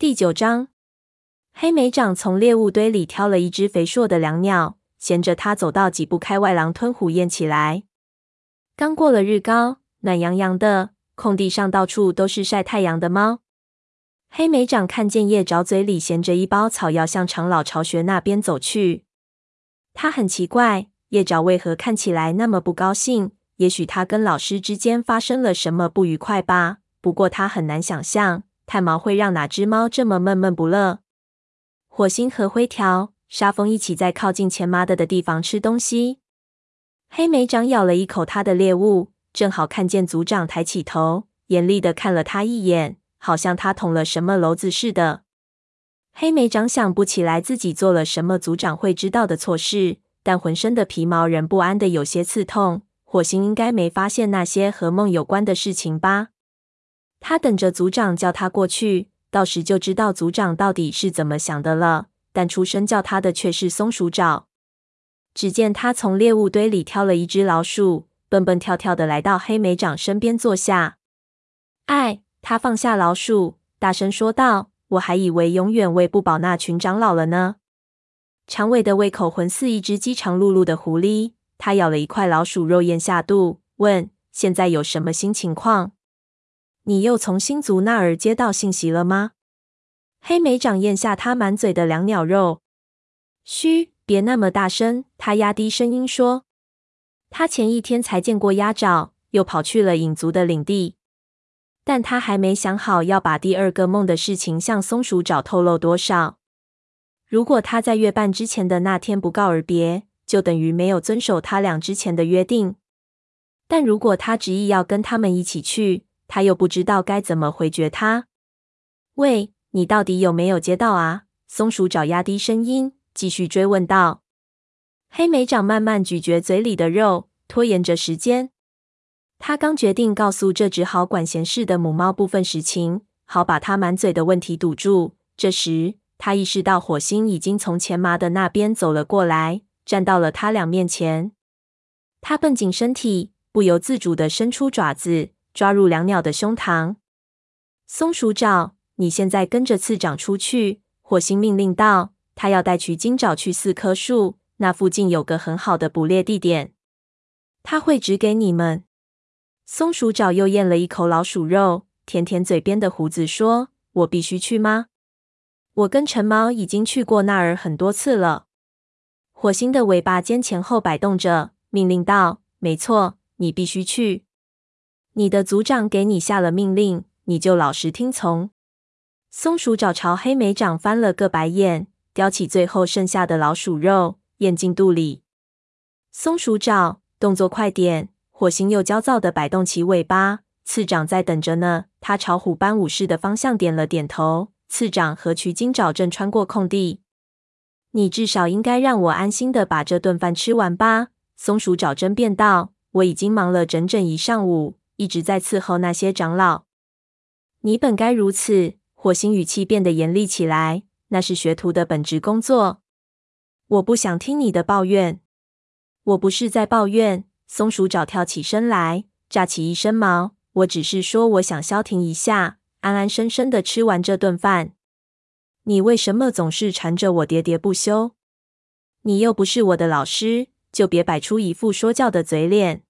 第九章，黑莓长从猎物堆里挑了一只肥硕的良鸟，衔着它走到几步开外，狼吞虎咽起来。刚过了日高，暖洋洋的，空地上到处都是晒太阳的猫。黑莓长看见叶爪嘴里衔着一包草药，向长老巢穴那边走去。他很奇怪，叶爪为何看起来那么不高兴？也许他跟老师之间发生了什么不愉快吧。不过他很难想象。炭毛会让哪只猫这么闷闷不乐？火星和灰条、沙风一起在靠近前麻的的地方吃东西。黑莓长咬了一口他的猎物，正好看见组长抬起头，严厉的看了他一眼，好像他捅了什么篓子似的。黑莓长想不起来自己做了什么组长会知道的错事，但浑身的皮毛仍不安的有些刺痛。火星应该没发现那些和梦有关的事情吧？他等着组长叫他过去，到时就知道组长到底是怎么想的了。但出声叫他的却是松鼠爪。只见他从猎物堆里挑了一只老鼠，蹦蹦跳跳的来到黑莓长身边坐下。哎，他放下老鼠，大声说道：“我还以为永远喂不饱那群长老了呢。”长尾的胃口浑似一只饥肠辘辘的狐狸，他咬了一块老鼠肉咽下肚，问：“现在有什么新情况？”你又从星族那儿接到信息了吗？黑莓长咽下他满嘴的两鸟肉。嘘，别那么大声。他压低声音说：“他前一天才见过鸭爪，又跑去了影族的领地，但他还没想好要把第二个梦的事情向松鼠爪透露多少。如果他在月半之前的那天不告而别，就等于没有遵守他俩之前的约定。但如果他执意要跟他们一起去，他又不知道该怎么回绝他。喂，你到底有没有接到啊？松鼠爪压低声音，继续追问道。黑莓长慢慢咀嚼嘴里的肉，拖延着时间。他刚决定告诉这只好管闲事的母猫部分实情，好把它满嘴的问题堵住。这时，他意识到火星已经从前麻的那边走了过来，站到了他俩面前。他绷紧身体，不由自主地伸出爪子。抓入两鸟的胸膛。松鼠爪，你现在跟着次长出去。火星命令道：“他要带取金爪去四棵树，那附近有个很好的捕猎地点，他会指给你们。”松鼠爪又咽了一口老鼠肉，舔舔嘴边的胡子，说：“我必须去吗？我跟陈毛已经去过那儿很多次了。”火星的尾巴尖前后摆动着，命令道：“没错，你必须去。”你的组长给你下了命令，你就老实听从。松鼠爪朝黑莓长翻了个白眼，叼起最后剩下的老鼠肉，咽进肚里。松鼠爪，动作快点！火星又焦躁地摆动起尾巴。次长在等着呢。他朝虎斑武士的方向点了点头。次长和取金爪正穿过空地。你至少应该让我安心地把这顿饭吃完吧？松鼠爪争辩道：“我已经忙了整整一上午。”一直在伺候那些长老，你本该如此。火星语气变得严厉起来，那是学徒的本职工作。我不想听你的抱怨。我不是在抱怨。松鼠爪跳起身来，炸起一身毛。我只是说，我想消停一下，安安生生的吃完这顿饭。你为什么总是缠着我喋喋不休？你又不是我的老师，就别摆出一副说教的嘴脸。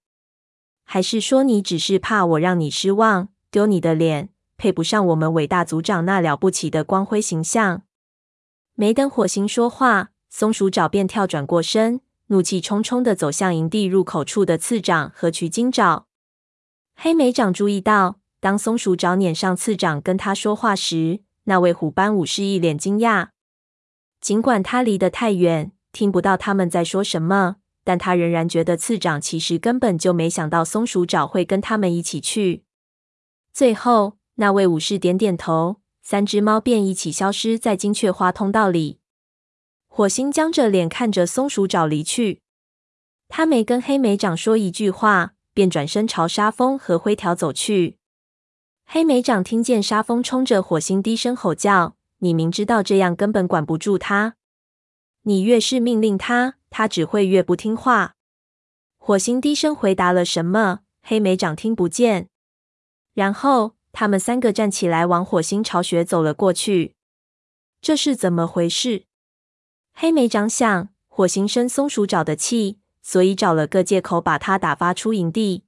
还是说你只是怕我让你失望，丢你的脸，配不上我们伟大组长那了不起的光辉形象？没等火星说话，松鼠爪便跳转过身，怒气冲冲地走向营地入口处的次长和取金爪。黑莓长注意到，当松鼠爪撵上次长跟他说话时，那位虎斑武士一脸惊讶。尽管他离得太远，听不到他们在说什么。但他仍然觉得次长其实根本就没想到松鼠爪会跟他们一起去。最后，那位武士点点头，三只猫便一起消失在金雀花通道里。火星僵着脸看着松鼠爪离去，他没跟黑莓长说一句话，便转身朝沙风和灰条走去。黑莓长听见沙风冲着火星低声吼叫：“你明知道这样根本管不住他，你越是命令他。”他只会越不听话。火星低声回答了什么，黑莓长听不见。然后他们三个站起来，往火星巢穴走了过去。这是怎么回事？黑莓长想，火星生松鼠爪的气，所以找了个借口把它打发出营地。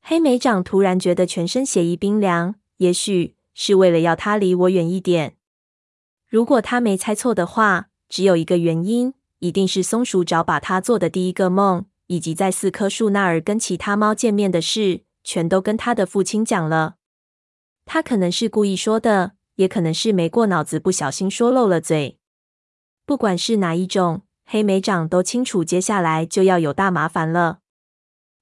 黑莓长突然觉得全身血液冰凉，也许是为了要他离我远一点。如果他没猜错的话，只有一个原因，一定是松鼠爪把他做的第一个梦，以及在四棵树那儿跟其他猫见面的事，全都跟他的父亲讲了。他可能是故意说的，也可能是没过脑子，不小心说漏了嘴。不管是哪一种，黑莓长都清楚，接下来就要有大麻烦了。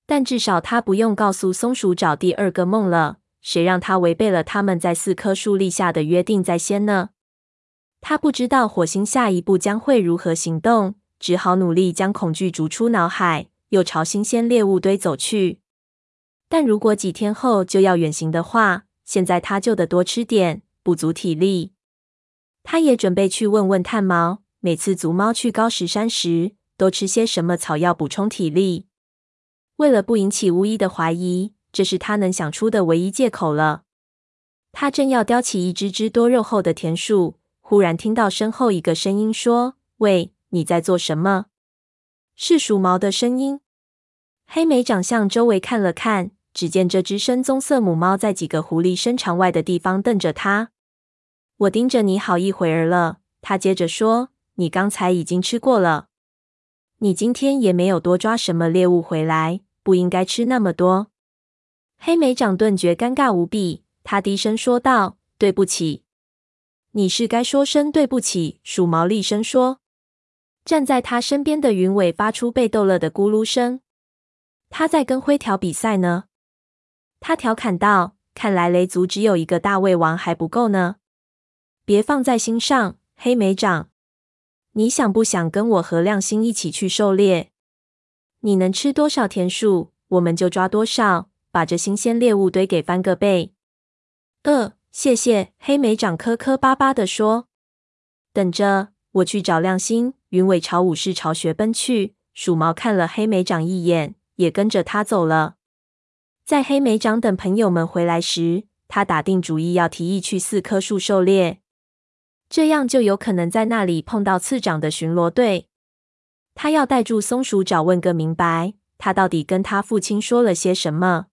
但至少他不用告诉松鼠爪第二个梦了。谁让他违背了他们在四棵树立下的约定在先呢？他不知道火星下一步将会如何行动，只好努力将恐惧逐出脑海，又朝新鲜猎物堆走去。但如果几天后就要远行的话，现在他就得多吃点，补足体力。他也准备去问问炭毛，每次族猫去高石山时，都吃些什么草药补充体力。为了不引起巫医的怀疑，这是他能想出的唯一借口了。他正要叼起一只只多肉厚的田鼠，忽然听到身后一个声音说：“喂，你在做什么？”是鼠毛的声音。黑莓长向周围看了看，只见这只深棕色母猫在几个狐狸身长外的地方瞪着他。“我盯着你好一会儿了。”他接着说，“你刚才已经吃过了。你今天也没有多抓什么猎物回来。”不应该吃那么多。黑莓长顿觉尴尬无比，他低声说道：“对不起。”“你是该说声对不起。”鼠毛厉声说。站在他身边的云尾发出被逗乐的咕噜声。他在跟灰条比赛呢。他调侃道：“看来雷族只有一个大胃王还不够呢。”别放在心上，黑莓长。你想不想跟我和亮星一起去狩猎？你能吃多少田鼠，我们就抓多少，把这新鲜猎物堆给翻个倍。呃，谢谢。黑莓长磕磕巴巴地说：“等着，我去找亮星。”云尾朝武士巢穴奔去，鼠毛看了黑莓长一眼，也跟着他走了。在黑莓长等朋友们回来时，他打定主意要提议去四棵树狩猎，这样就有可能在那里碰到次长的巡逻队。他要带住松鼠爪问个明白，他到底跟他父亲说了些什么？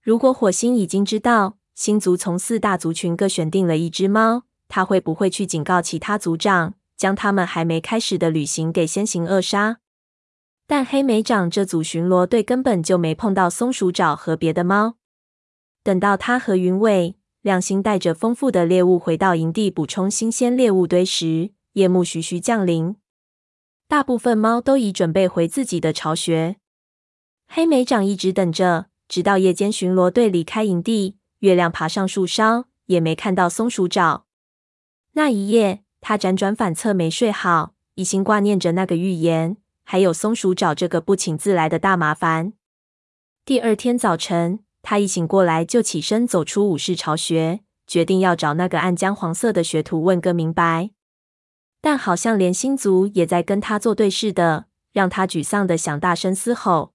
如果火星已经知道星族从四大族群各选定了一只猫，他会不会去警告其他族长，将他们还没开始的旅行给先行扼杀？但黑莓长这组巡逻队根本就没碰到松鼠爪和别的猫。等到他和云尾、亮星带着丰富的猎物回到营地补充新鲜猎物堆时，夜幕徐徐降临。大部分猫都已准备回自己的巢穴。黑莓长一直等着，直到夜间巡逻队离开营地，月亮爬上树梢，也没看到松鼠爪。那一夜，他辗转反侧没睡好，一心挂念着那个预言，还有松鼠爪这个不请自来的大麻烦。第二天早晨，他一醒过来就起身走出武士巢穴，决定要找那个暗江黄色的学徒问个明白。但好像连星族也在跟他作对似的，让他沮丧的想大声嘶吼。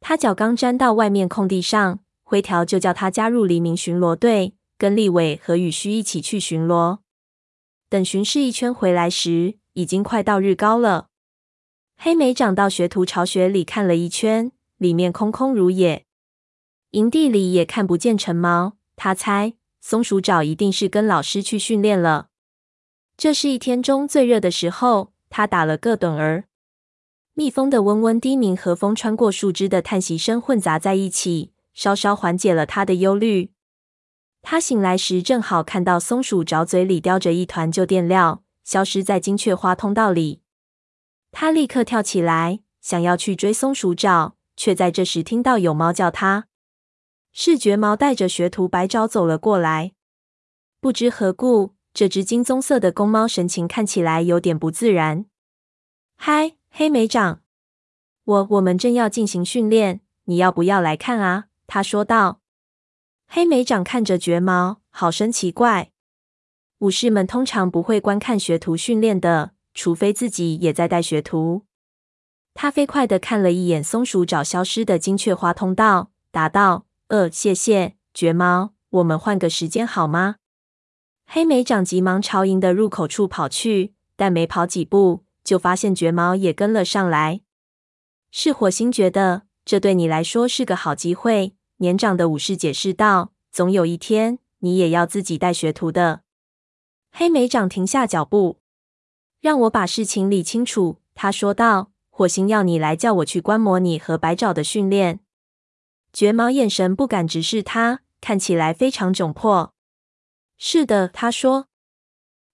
他脚刚沾到外面空地上，灰条就叫他加入黎明巡逻队，跟立伟和雨须一起去巡逻。等巡视一圈回来时，已经快到日高了。黑莓长到学徒巢穴里看了一圈，里面空空如也，营地里也看不见成毛。他猜松鼠爪一定是跟老师去训练了。这是一天中最热的时候，他打了个盹儿。蜜蜂的嗡嗡低鸣和风穿过树枝的叹息声混杂在一起，稍稍缓解了他的忧虑。他醒来时，正好看到松鼠爪嘴里叼着一团旧垫料，消失在金雀花通道里。他立刻跳起来，想要去追松鼠爪，却在这时听到有猫叫他。视觉毛带着学徒白爪走了过来，不知何故。这只金棕色的公猫神情看起来有点不自然。嗨，黑莓长，我我们正要进行训练，你要不要来看啊？他说道。黑莓长看着绝毛，好生奇怪。武士们通常不会观看学徒训练的，除非自己也在带学徒。他飞快地看了一眼松鼠找消失的金雀花通道，答道：“呃，谢谢，绝猫，我们换个时间好吗？”黑莓长急忙朝营的入口处跑去，但没跑几步，就发现绝猫也跟了上来。是火星觉得这对你来说是个好机会，年长的武士解释道：“总有一天，你也要自己带学徒的。”黑莓长停下脚步，让我把事情理清楚。他说道：“火星要你来，叫我去观摩你和白爪的训练。”绝毛眼神不敢直视他，看起来非常窘迫。“是的。”他说，“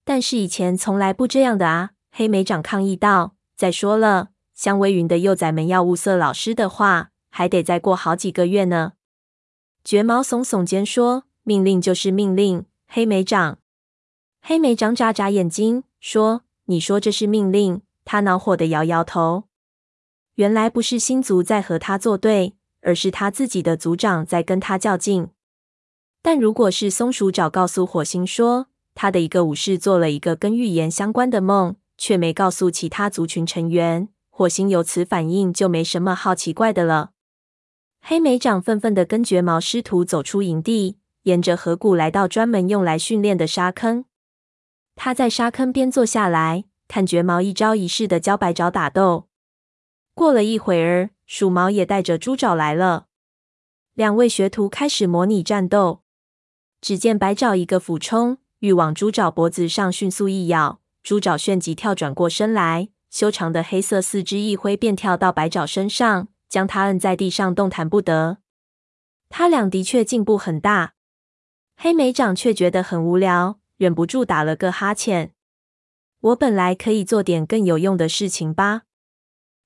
但是以前从来不这样的啊。”黑莓长抗议道。“再说了，香微云的幼崽们要物色老师的话，还得再过好几个月呢。”绝毛耸耸肩说：“命令就是命令，黑莓长。”黑莓长眨眨眼睛说：“你说这是命令？”他恼火的摇摇头。原来不是星族在和他作对，而是他自己的族长在跟他较劲。但如果是松鼠爪告诉火星说，他的一个武士做了一个跟预言相关的梦，却没告诉其他族群成员，火星有此反应就没什么好奇怪的了。黑莓长愤愤地跟绝毛师徒走出营地，沿着河谷来到专门用来训练的沙坑。他在沙坑边坐下来，看绝毛一招一式的教白爪打斗。过了一会儿，鼠毛也带着猪爪来了。两位学徒开始模拟战斗。只见白爪一个俯冲，欲往猪爪脖子上迅速一咬，猪爪旋即跳转过身来，修长的黑色四肢一挥便跳到白爪身上，将它摁在地上动弹不得。他俩的确进步很大，黑莓长却觉得很无聊。忍不住打了个哈欠。我本来可以做点更有用的事情吧？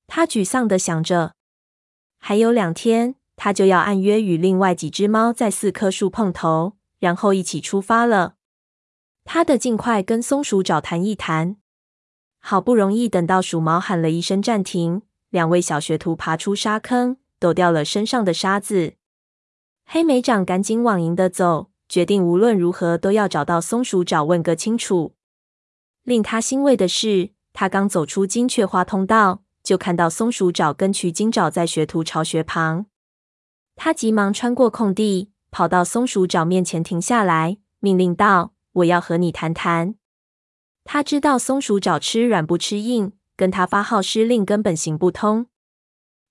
他沮丧地想着。还有两天，他就要按约与另外几只猫在四棵树碰头，然后一起出发了。他得尽快跟松鼠找谈一谈。好不容易等到鼠毛喊了一声暂停，两位小学徒爬出沙坑，抖掉了身上的沙子。黑莓长赶紧往营的走。决定无论如何都要找到松鼠爪问个清楚。令他欣慰的是，他刚走出金雀花通道，就看到松鼠爪跟取金爪在学徒巢穴旁。他急忙穿过空地，跑到松鼠爪面前停下来，命令道：“我要和你谈谈。”他知道松鼠爪吃软不吃硬，跟他发号施令根本行不通。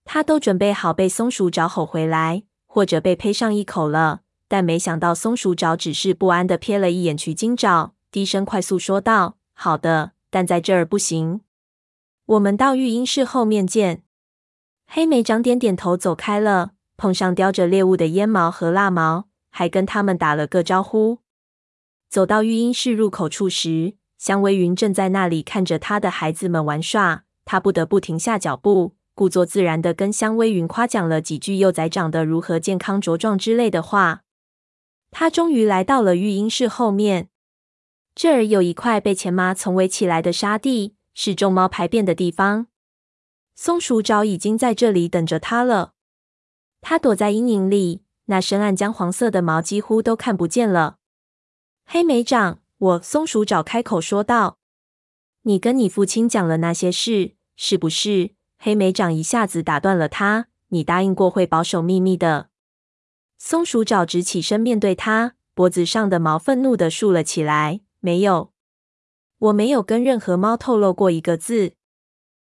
他都准备好被松鼠爪吼回来，或者被呸上一口了。但没想到，松鼠爪只是不安地瞥了一眼取金爪，低声快速说道：“好的，但在这儿不行。我们到育婴室后面见。”黑莓长点点头，走开了。碰上叼着猎物的烟毛和蜡毛，还跟他们打了个招呼。走到育婴室入口处时，香微云正在那里看着他的孩子们玩耍。他不得不停下脚步，故作自然地跟香微云夸奖了几句幼崽长得如何健康茁壮之类的话。他终于来到了育婴室后面，这儿有一块被前妈丛围起来的沙地，是众猫排便的地方。松鼠爪已经在这里等着他了。他躲在阴影里，那深暗姜黄色的毛几乎都看不见了。黑莓长，我松鼠爪开口说道：“你跟你父亲讲了那些事，是不是？”黑莓长一下子打断了他：“你答应过会保守秘密的。”松鼠爪直起身面对他，脖子上的毛愤怒的竖了起来。没有，我没有跟任何猫透露过一个字。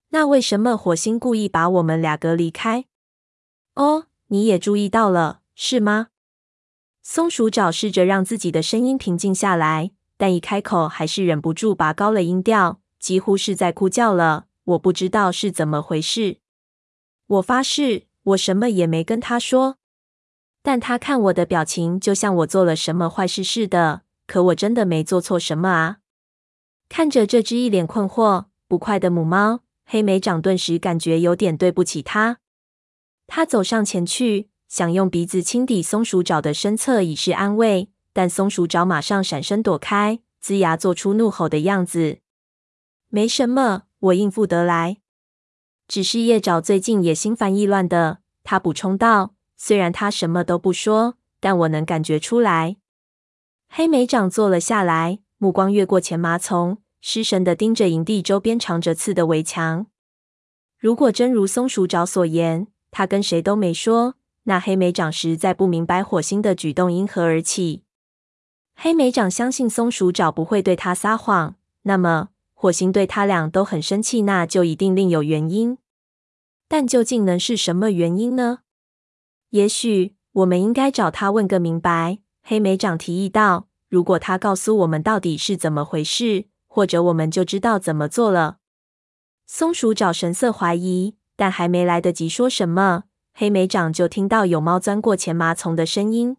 那为什么火星故意把我们俩隔离开？哦，你也注意到了，是吗？松鼠爪试着让自己的声音平静下来，但一开口还是忍不住拔高了音调，几乎是在哭叫了。我不知道是怎么回事。我发誓，我什么也没跟他说。但他看我的表情，就像我做了什么坏事似的。可我真的没做错什么啊！看着这只一脸困惑、不快的母猫，黑莓长顿时感觉有点对不起它。他走上前去，想用鼻子轻抵松鼠爪的身侧以示安慰，但松鼠爪马上闪身躲开，龇牙做出怒吼的样子。没什么，我应付得来。只是叶爪最近也心烦意乱的，他补充道。虽然他什么都不说，但我能感觉出来。黑莓长坐了下来，目光越过前麻丛，失神的盯着营地周边长着刺的围墙。如果真如松鼠爪所言，他跟谁都没说，那黑莓长实在不明白火星的举动因何而起。黑莓长相信松鼠爪不会对他撒谎，那么火星对他俩都很生气，那就一定另有原因。但究竟能是什么原因呢？也许我们应该找他问个明白。黑莓长提议道：“如果他告诉我们到底是怎么回事，或者我们就知道怎么做了。”松鼠爪神色怀疑，但还没来得及说什么，黑莓长就听到有猫钻过前麻丛的声音。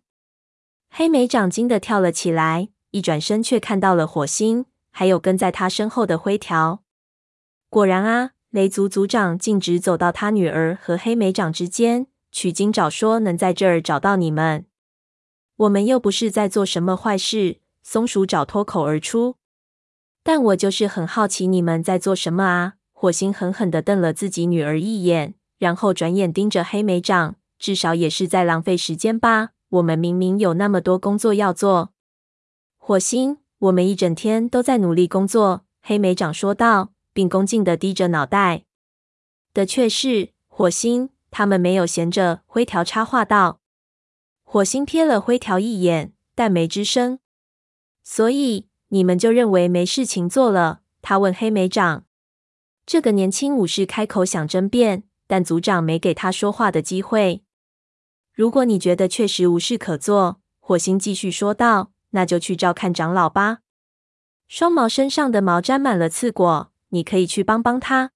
黑莓长惊的跳了起来，一转身却看到了火星，还有跟在他身后的灰条。果然啊，雷族族长径直走到他女儿和黑莓长之间，取经找说能在这儿找到你们。我们又不是在做什么坏事。松鼠找脱口而出。但我就是很好奇你们在做什么啊！火星狠狠的瞪了自己女儿一眼，然后转眼盯着黑莓长，至少也是在浪费时间吧。我们明明有那么多工作要做。火星，我们一整天都在努力工作。黑莓长说道，并恭敬地低着脑袋。的确是，火星，他们没有闲着。灰条插话道。火星瞥了灰条一眼，但没吱声。所以你们就认为没事情做了？他问黑莓长。这个年轻武士开口想争辩，但族长没给他说话的机会。如果你觉得确实无事可做，火星继续说道，那就去照看长老吧。双毛身上的毛沾满了刺果，你可以去帮帮他。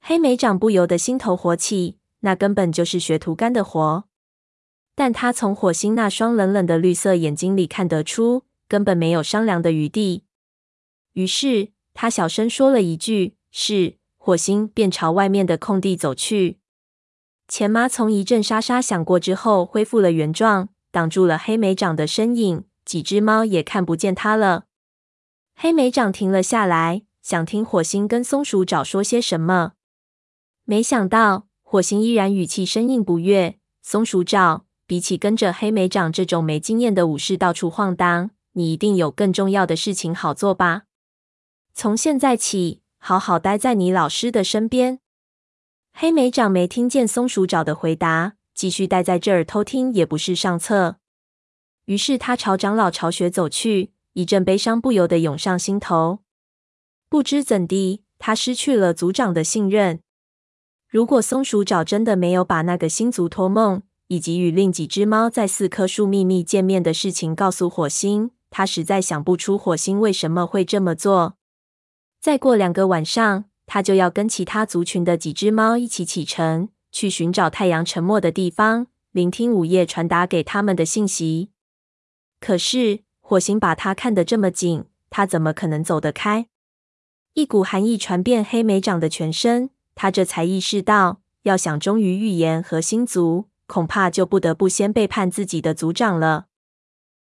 黑莓长不由得心头火起，那根本就是学徒干的活。但他从火星那双冷冷的绿色眼睛里看得出，根本没有商量的余地。于是他小声说了一句：“是。”火星便朝外面的空地走去。钱麻从一阵沙沙响过之后，恢复了原状，挡住了黑莓长的身影。几只猫也看不见他了。黑莓长停了下来，想听火星跟松鼠爪说些什么。没想到火星依然语气生硬不悦。松鼠爪，比起跟着黑莓长这种没经验的武士到处晃荡，你一定有更重要的事情好做吧？从现在起，好好待在你老师的身边。黑莓长没听见松鼠爪的回答，继续待在这儿偷听也不是上策。于是他朝长老巢穴走去，一阵悲伤不由得涌上心头。不知怎地，他失去了族长的信任。如果松鼠爪真的没有把那个星族托梦，以及与另几只猫在四棵树秘密见面的事情告诉火星，他实在想不出火星为什么会这么做。再过两个晚上。他就要跟其他族群的几只猫一起启程，去寻找太阳沉没的地方，聆听午夜传达给他们的信息。可是火星把他看得这么紧，他怎么可能走得开？一股寒意传遍黑莓长的全身，他这才意识到，要想忠于预言和星族，恐怕就不得不先背叛自己的族长了。